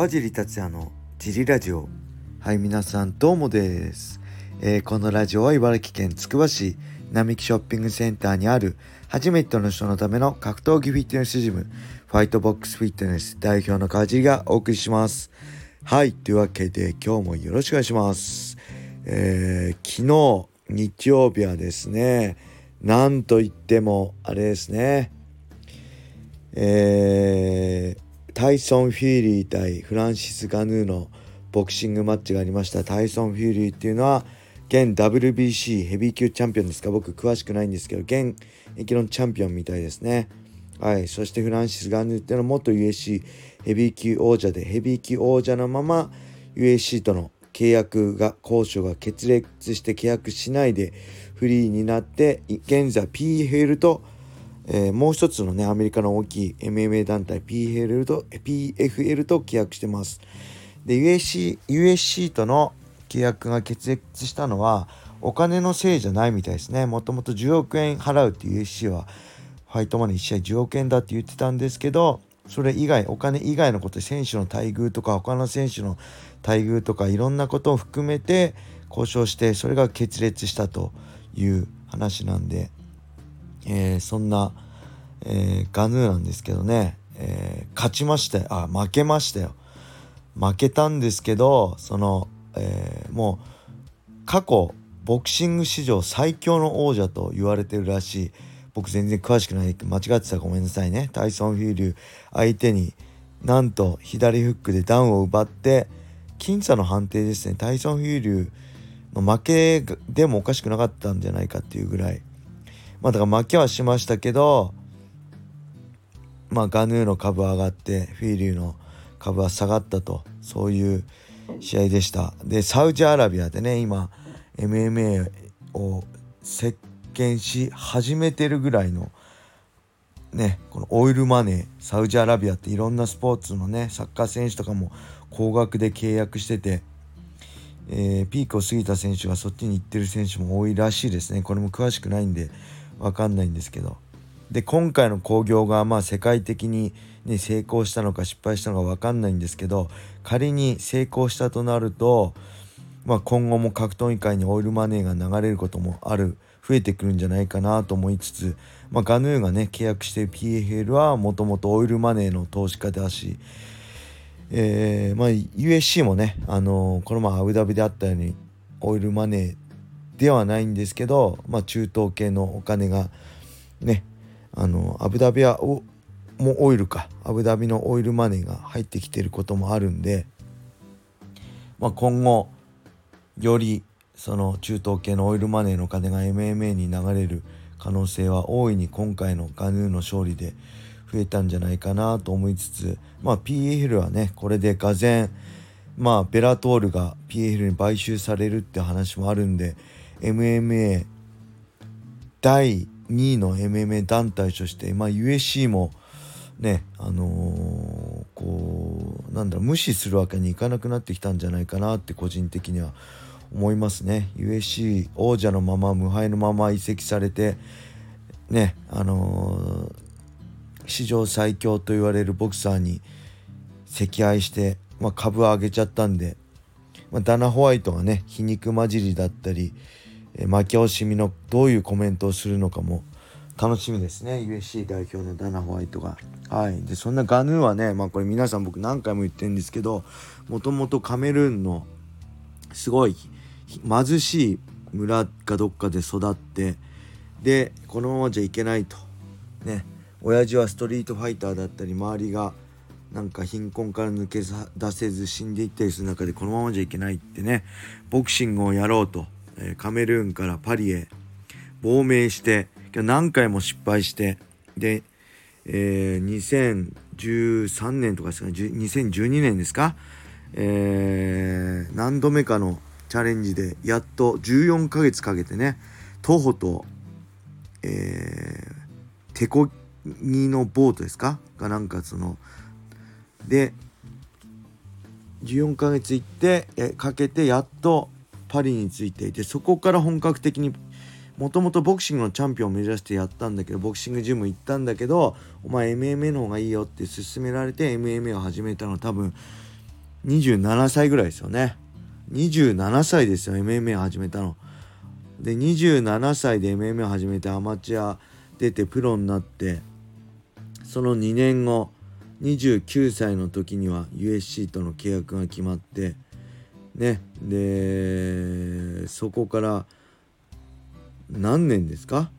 川尻達也のジリラジオ。はい皆さんどうもです、えー、このラジオは茨城県つくば市並木ショッピングセンターにある初めての人のための格闘技フィットネスジムファイトボックスフィットネス代表の川尻がお送りします。はいというわけで今日もよろしくお願いします。えー、昨日日曜日はですねなんといってもあれですね。えータイソン・フューリー対フランシス・ガヌーのボクシングマッチがありました。タイソン・フューリーっていうのは現 WBC ヘビー級チャンピオンですか？僕詳しくないんですけど現役のチャンピオンみたいですね。はい。そしてフランシス・ガヌーっていうのは元 USC ヘビー級王者でヘビー級王者のまま USC との契約が交渉が決裂して契約しないでフリーになって現在 PFL とえー、もう一つのねアメリカの大きい MMA 団体 PFL と PFL と契約してます。で USC, USC との契約が決裂したのはお金のせいじゃないみたいですね。もともと10億円払うって USC はファイトマネー1試合10億円だって言ってたんですけどそれ以外お金以外のこと選手の待遇とか他の選手の待遇とかいろんなことを含めて交渉してそれが決裂したという話なんでえー、そんな、えー、ガヌーなんですけどね、えー、勝ちましたあ負けましたよ。負けたんですけどその、えもう過去ボクシング史上最強の王者と言われてるらしい。僕全然詳しくない。間違ってたらごめんなさいね。タイソン・フィーリュー相手になんと左フックでダウンを奪って僅差の判定ですね。タイソン・フィーリューの負けでもおかしくなかったんじゃないかっていうぐらい。まあだから負けはしましたけどまあガヌーの株上がってフィーリューの株は下がったとそういう試合でした。でサウジアラビアでね今 MMA を席巻し始めてるぐらいのねこのオイルマネーサウジアラビアっていろんなスポーツのねサッカー選手とかも高額で契約しててえー、ピークを過ぎた選手がそっちに行ってる選手も多いらしいですね。これも詳しくないんで分かんないんですけど。で今回の興行がまあ世界的に、ね、成功したのか失敗したのか分かんないんですけど仮に成功したとなると、まあ、今後も格闘技界にオイルマネーが流れることもある増えてくるんじゃないかなと思いつつ、まあ、ガヌーがね契約してる PFL はもともとオイルマネーの投資家だし、えーまあ、USC もね、あのー、この前アブダビであったようにオイルマネーではないんですけど、まあ、中東系のお金がねあのアブダビはおもオイルか。アブダビのオイルマネーが入ってきてることもあるんで、まあ、今後よりその中東系のオイルマネーの金が MMA に流れる可能性は大いに今回のガヌーの勝利で増えたんじゃないかなと思いつつまあ PFL はねこれでがぜまあベラトールが PFL に買収されるって話もあるんで MMA 第2位の MMA 団体として、まあ、USC もねあのー、こうなんだろう無視するわけにいかなくなってきたんじゃないかなって個人的には思いますね。USC 王者のまま無敗のまま移籍されてねあのー、史上最強と言われるボクサーに溺愛して、まあ、株を上げちゃったんで、まあ、ダナ・ホワイトがね皮肉交じりだったりえ負け惜しみのどういうコメントをするのかも楽しみですね。USC 代表のダナ・ホワイトが。はい、でそんなガヌーはね、まあ、これ皆さん僕何回も言ってるんですけどもともとカメルーンのすごい貧しい村かどっかで育ってでこのままじゃいけないと。ね。親父はストリートファイターだったり周りがなんか貧困から抜け出せず死んでいったりする中でこのままじゃいけないってね。ボクシングをやろうと。カメルーンからパリへ亡命して何回も失敗してで、えー、2013年とかですか2012年ですか、えー、何度目かのチャレンジでやっと14ヶ月かけてね徒歩と、えー、手こぎのボートですかがなんかそので14ヶ月行ってえかけてやっとパリについていてそこから本格的にもともとボクシングのチャンピオンを目指してやったんだけどボクシングジム行ったんだけどお前 MMA の方がいいよって勧められて MMA を始めたの多分27歳ぐらいですよね。27歳ですよ MMA 始めたの。で27歳で MMA を始めてアマチュア出てプロになってその2年後29歳の時には USC との契約が決まってね。でそこから何年ですか？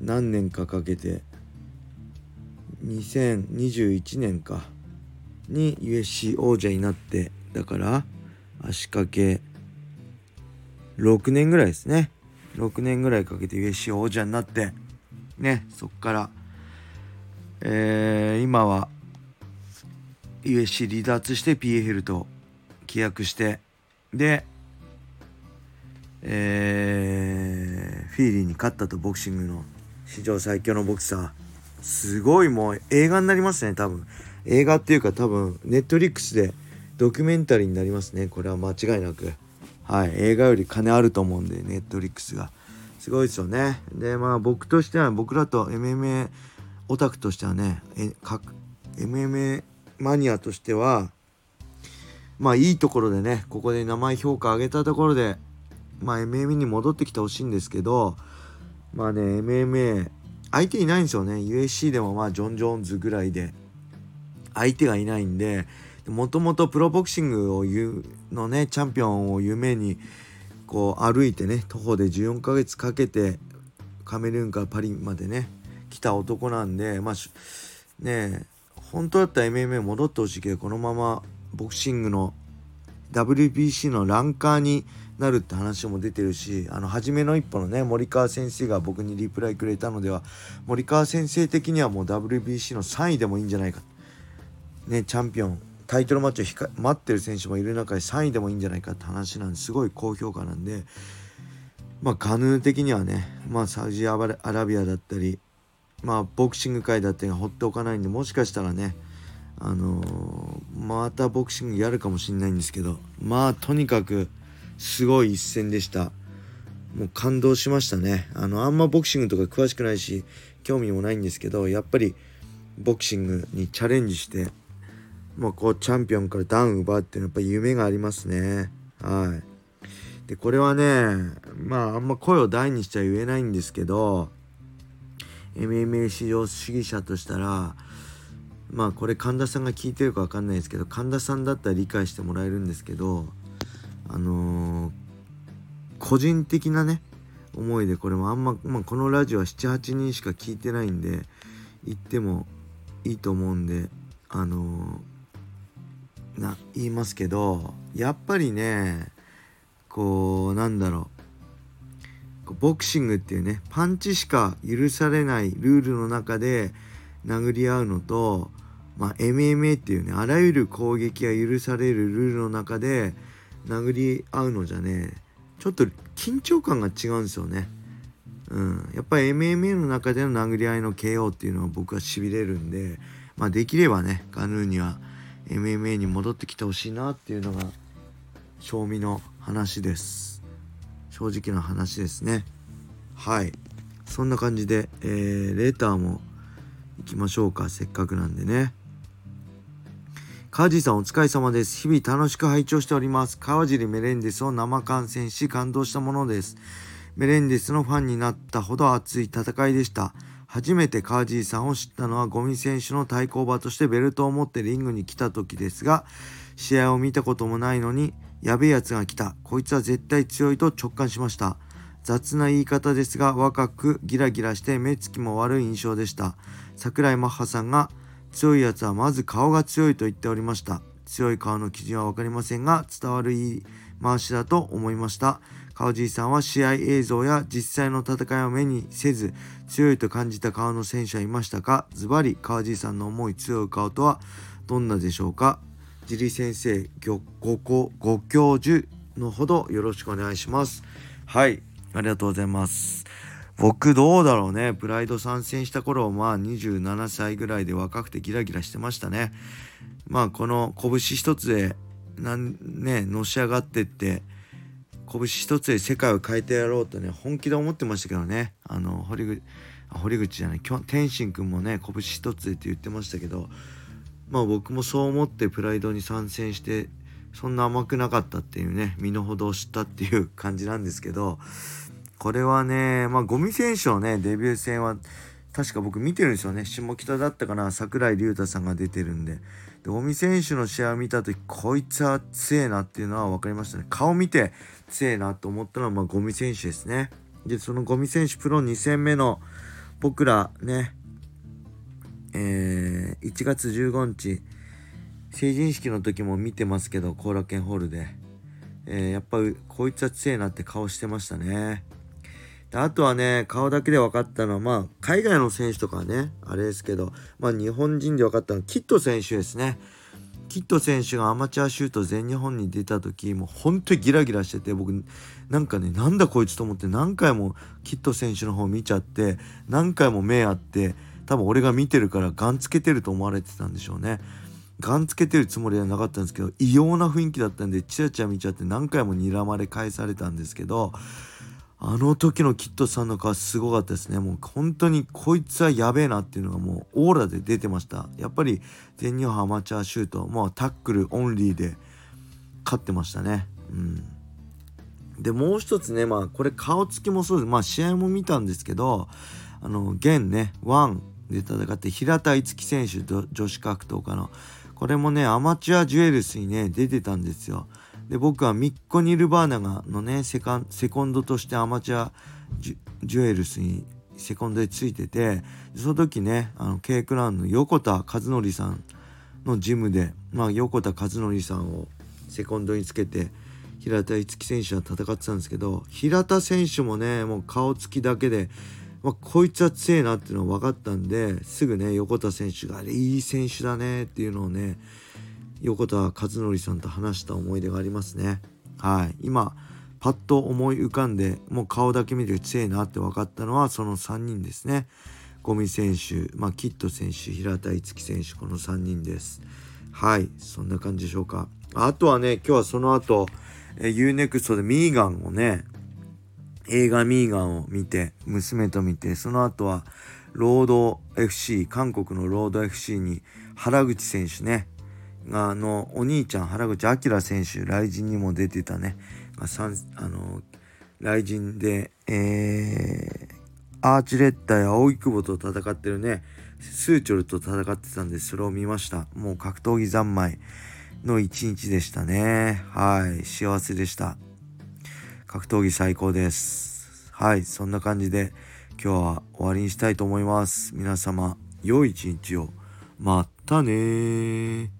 何年かかけて2021年かに USC 王者になってだから足掛け6年ぐらいですね。6年ぐらいかけて USC 王者になってねそっからえー、今は USC 離脱して PFL と契約してでえー、フィーリーに勝ったとボクシングの史上最強のボクサー。すごいもう映画になりますね多分。映画っていうか多分ネットリックスでドキュメンタリーになりますね。これは間違いなく。はい映画より金あると思うんでネットリックスが。すごいですよね。でまあ僕としては僕らと MMA オタクとしてはねえ各 MMA マニアとしてはまあいいところでねここで名前評価上げたところでまあ MMA に戻ってきてほしいんですけどまあね MMA 相手いないんですよね。USC でもまあジョン・ジョーンズぐらいで相手がいないんでもともとプロボクシングをのねチャンピオンを夢にこう歩いてね徒歩で14ヶ月かけてカメルーンからパリまでね来た男なんでまあね本当だったら MMA 戻ってほしいけどこのままボクシングの WBC のランカーになるって話も出てるしあの初めの一歩のね森川先生が僕にリプライくれたのでは森川先生的にはもう WBC の3位でもいいんじゃないか。ねチャンピオンタイトルマッチを待ってる選手もいる中で3位でもいいんじゃないかって話なんですごい高評価なんでまあカヌー的にはねまあサウジアラビアだったりまあボクシング界だったり放っておかないんでもしかしたらねあのー、またボクシングやるかもしんないんですけどまあとにかくすごい一戦でした。もう感動しましたね。あのあんまボクシングとか詳しくないし興味もないんですけどやっぱりボクシングにチャレンジしてもうこうチャンピオンからダウン奪うっていうのはやっぱ夢がありますね。はい。でこれはねまああんま声を大にしちゃ言えないんですけど MMA 市場主義者としたらまあこれ神田さんが聞いてるか分かんないですけど神田さんだったら理解してもらえるんですけどあのー、個人的なね思いでこれもあんま、まあ、このラジオは78人しか聞いてないんで言ってもいいと思うんであのー、な言いますけどやっぱりねこうなんだろうボクシングっていうねパンチしか許されないルールの中で殴り合うのと、まあ、MMA っていうねあらゆる攻撃が許されるルールの中で殴り合うのじゃねちょっと緊張感が違うんですよね。うん、やっぱり MMA の中での殴り合いの KO っていうのは僕はしびれるんで、まあ、できればねカヌーには MMA に戻ってきてほしいなっていうのが賞味の話です。正直な話ですね。はい。そんな感じで、えー、レーターも行きましょうかせっかくなんでね川尻さんお疲れ様です。日々楽しく拝聴しております。川尻メレンデスを生観戦し感動したものです。メレンデスのファンになったほど熱い戦いでした。初めて川尻さんを知ったのはゴミ選手の対抗馬としてベルトを持ってリングに来た時ですが、試合を見たこともないのに、やべえやつが来た。こいつは絶対強いと直感しました。雑な言い方ですが、若くギラギラして目つきも悪い印象でした。桜井マッハさんが強いやつはまず顔が強いと言っておりました。強い顔の基準は分かりませんが伝わる言い回しだと思いました。川尻さんは試合映像や実際の戦いを目にせず強いと感じた顔の選手はいましたか？ズバリ川尻さんの思い強い顔とはどんなでしょうか？ジリ先生ごご教授のほどよろしくお願いします。はいありがとうございます。僕どうだろうね。プライド参戦した頃まあ27歳ぐらいで若くてギラギラしてましたね。まあこの拳一つでなんねのし上がってって拳一つで世界を変えてやろうとね本気で思ってましたけどね。あの堀口堀口じゃない天心君もね拳一つでって言ってましたけどまあ僕もそう思ってプライドに参戦してそんな甘くなかったっていうね身の程を知ったっていう感じなんですけどこれはねまあゴミ選手のねデビュー戦は確か僕見てるんですよね。下北だったかな。櫻井隆太さんが出てるんで。で尾身選手の試合を見た時こいつは強えなっていうのは分かりましたね。顔見て強えなと思ったのはまあゴミ選手ですね。でそのゴミ選手プロ2戦目の僕らねえー、1月15日成人式の時も見てますけど後楽園ホールで、えー、やっぱりこいつは強えなって顔してましたね。あとはね、顔だけで分かったのは、まあ、海外の選手とかね、あれですけど、まあ、日本人で分かったのは、キット選手ですね。キット選手がアマチュアシュート全日本に出た時、もう本当にギラギラしてて、僕、なんかね、なんだこいつと思って何回もキット選手の方見ちゃって、何回も目あって、多分俺が見てるからガンつけてると思われてたんでしょうね。ガンつけてるつもりはなかったんですけど、異様な雰囲気だったんで、チラチラ見ちゃって何回も睨まれ返されたんですけど、あの時のキットさんの顔すごかったですね。もう本当にこいつはやべえなっていうのがもうオーラで出てました。やっぱり全日本アマチュアシュート、まあタックルオンリーで勝ってましたね。うん。で、もう一つね、まあこれ顔つきもそうです。まあ試合も見たんですけど、あの、現ね、ワンで戦って平田樹選手女子格闘家の、これもね、アマチュアジュエルスにね、出てたんですよ。で僕はミッコ・ニルバーナがのねセカンセコンドとしてアマチュアジュエルスにセコンドでついててその時ねあの K クラウンの横田和則さんのジムで、まあ、横田和則さんをセコンドにつけて平田樹選手は戦ってたんですけど平田選手もねもう顔つきだけで、まあ、こいつは強えなっていうのは分かったんですぐね横田選手があれいい選手だねっていうのをね横田和則さんと話した思い出がありますね。はい。今パッと思い浮かんでもう顔だけ見て強いなって分かったのはその3人ですね。ゴミ選手、まあ、キッド選手平田樹選手この3人です。はい。そんな感じでしょうか。あとはね今日はその後え UNEXT でミーガンをね映画ミーガンを見て娘と見てその後はロード FC 韓国のロード FC に原口選手ねあのお兄ちゃん原口明選手雷神にも出てたね。あの雷神で、えー、アーチレッダーや青井久保と戦ってるね。スーチョルと戦ってたんでそれを見ました。もう格闘技三昧の一日でしたね。はい幸せでした。格闘技最高です。はいそんな感じで今日は終わりにしたいと思います。皆様良い一日を。またね